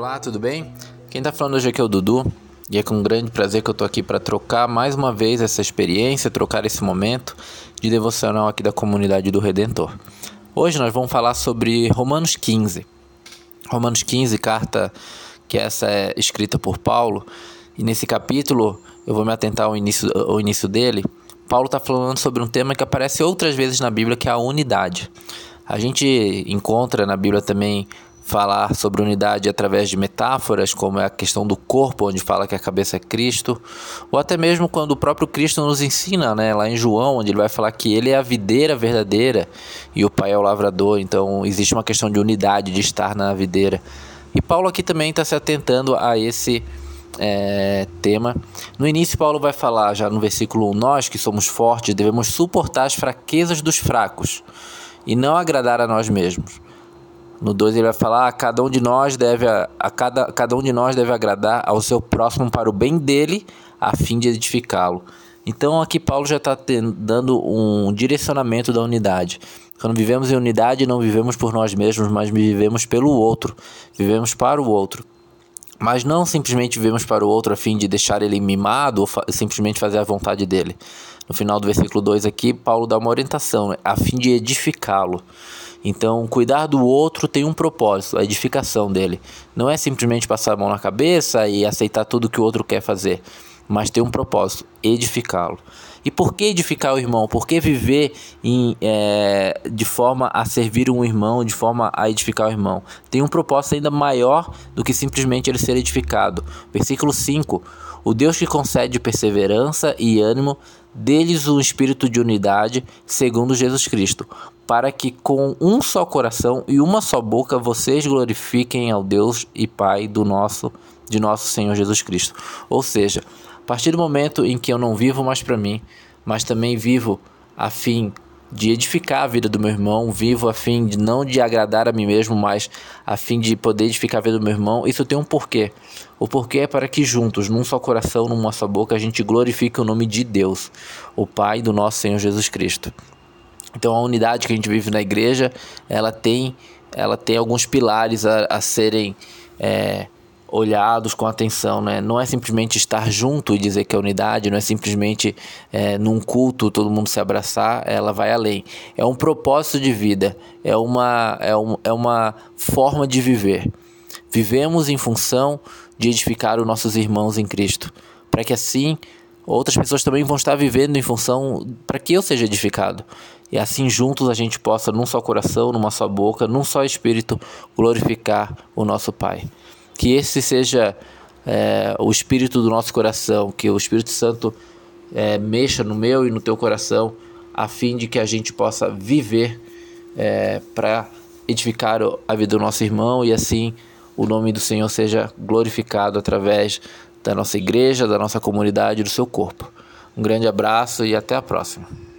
Olá, tudo bem? Quem está falando hoje aqui é o Dudu e é com grande prazer que eu estou aqui para trocar mais uma vez essa experiência, trocar esse momento de devocional aqui da comunidade do Redentor. Hoje nós vamos falar sobre Romanos 15. Romanos 15, carta que essa é escrita por Paulo, e nesse capítulo eu vou me atentar ao início, ao início dele. Paulo está falando sobre um tema que aparece outras vezes na Bíblia, que é a unidade. A gente encontra na Bíblia também falar sobre unidade através de metáforas, como é a questão do corpo, onde fala que a cabeça é Cristo, ou até mesmo quando o próprio Cristo nos ensina, né, lá em João, onde ele vai falar que ele é a videira verdadeira e o Pai é o lavrador, então existe uma questão de unidade, de estar na videira. E Paulo aqui também está se atentando a esse é, tema. No início, Paulo vai falar, já no versículo 1, nós que somos fortes devemos suportar as fraquezas dos fracos e não agradar a nós mesmos. No 2 ele vai falar: a cada um de nós deve a, a cada, cada um de nós deve agradar ao seu próximo para o bem dele, a fim de edificá-lo. Então aqui Paulo já está dando um direcionamento da unidade. Quando vivemos em unidade, não vivemos por nós mesmos, mas vivemos pelo outro, vivemos para o outro. Mas não simplesmente vivemos para o outro a fim de deixar ele mimado ou fa simplesmente fazer a vontade dele. No final do versículo 2 aqui, Paulo dá uma orientação, né? a fim de edificá-lo. Então, cuidar do outro tem um propósito, a edificação dele. Não é simplesmente passar a mão na cabeça e aceitar tudo que o outro quer fazer, mas tem um propósito, edificá-lo. E por que edificar o irmão? Por que viver em, é, de forma a servir um irmão, de forma a edificar o irmão? Tem um propósito ainda maior do que simplesmente ele ser edificado. Versículo 5: O Deus que concede perseverança e ânimo, deles um espírito de unidade, segundo Jesus Cristo, para que com um só coração e uma só boca vocês glorifiquem ao Deus e Pai do nosso de nosso Senhor Jesus Cristo. Ou seja, partir do momento em que eu não vivo mais para mim, mas também vivo a fim de edificar a vida do meu irmão, vivo a fim de não de agradar a mim mesmo, mas a fim de poder edificar a vida do meu irmão, isso tem um porquê. O porquê é para que juntos, num só coração, numa só boca, a gente glorifique o nome de Deus, o Pai do nosso Senhor Jesus Cristo. Então a unidade que a gente vive na igreja, ela tem, ela tem alguns pilares a, a serem é, olhados com atenção, né? Não é simplesmente estar junto e dizer que é unidade, não é simplesmente é, num culto todo mundo se abraçar, ela vai além. É um propósito de vida, é uma, é, um, é uma forma de viver. Vivemos em função de edificar os nossos irmãos em Cristo, para que assim outras pessoas também vão estar vivendo em função para que eu seja edificado. E assim juntos a gente possa, num só coração, numa só boca, num só espírito, glorificar o nosso Pai. Que esse seja é, o espírito do nosso coração, que o Espírito Santo é, mexa no meu e no teu coração, a fim de que a gente possa viver é, para edificar a vida do nosso irmão e assim o nome do Senhor seja glorificado através da nossa igreja, da nossa comunidade, do seu corpo. Um grande abraço e até a próxima.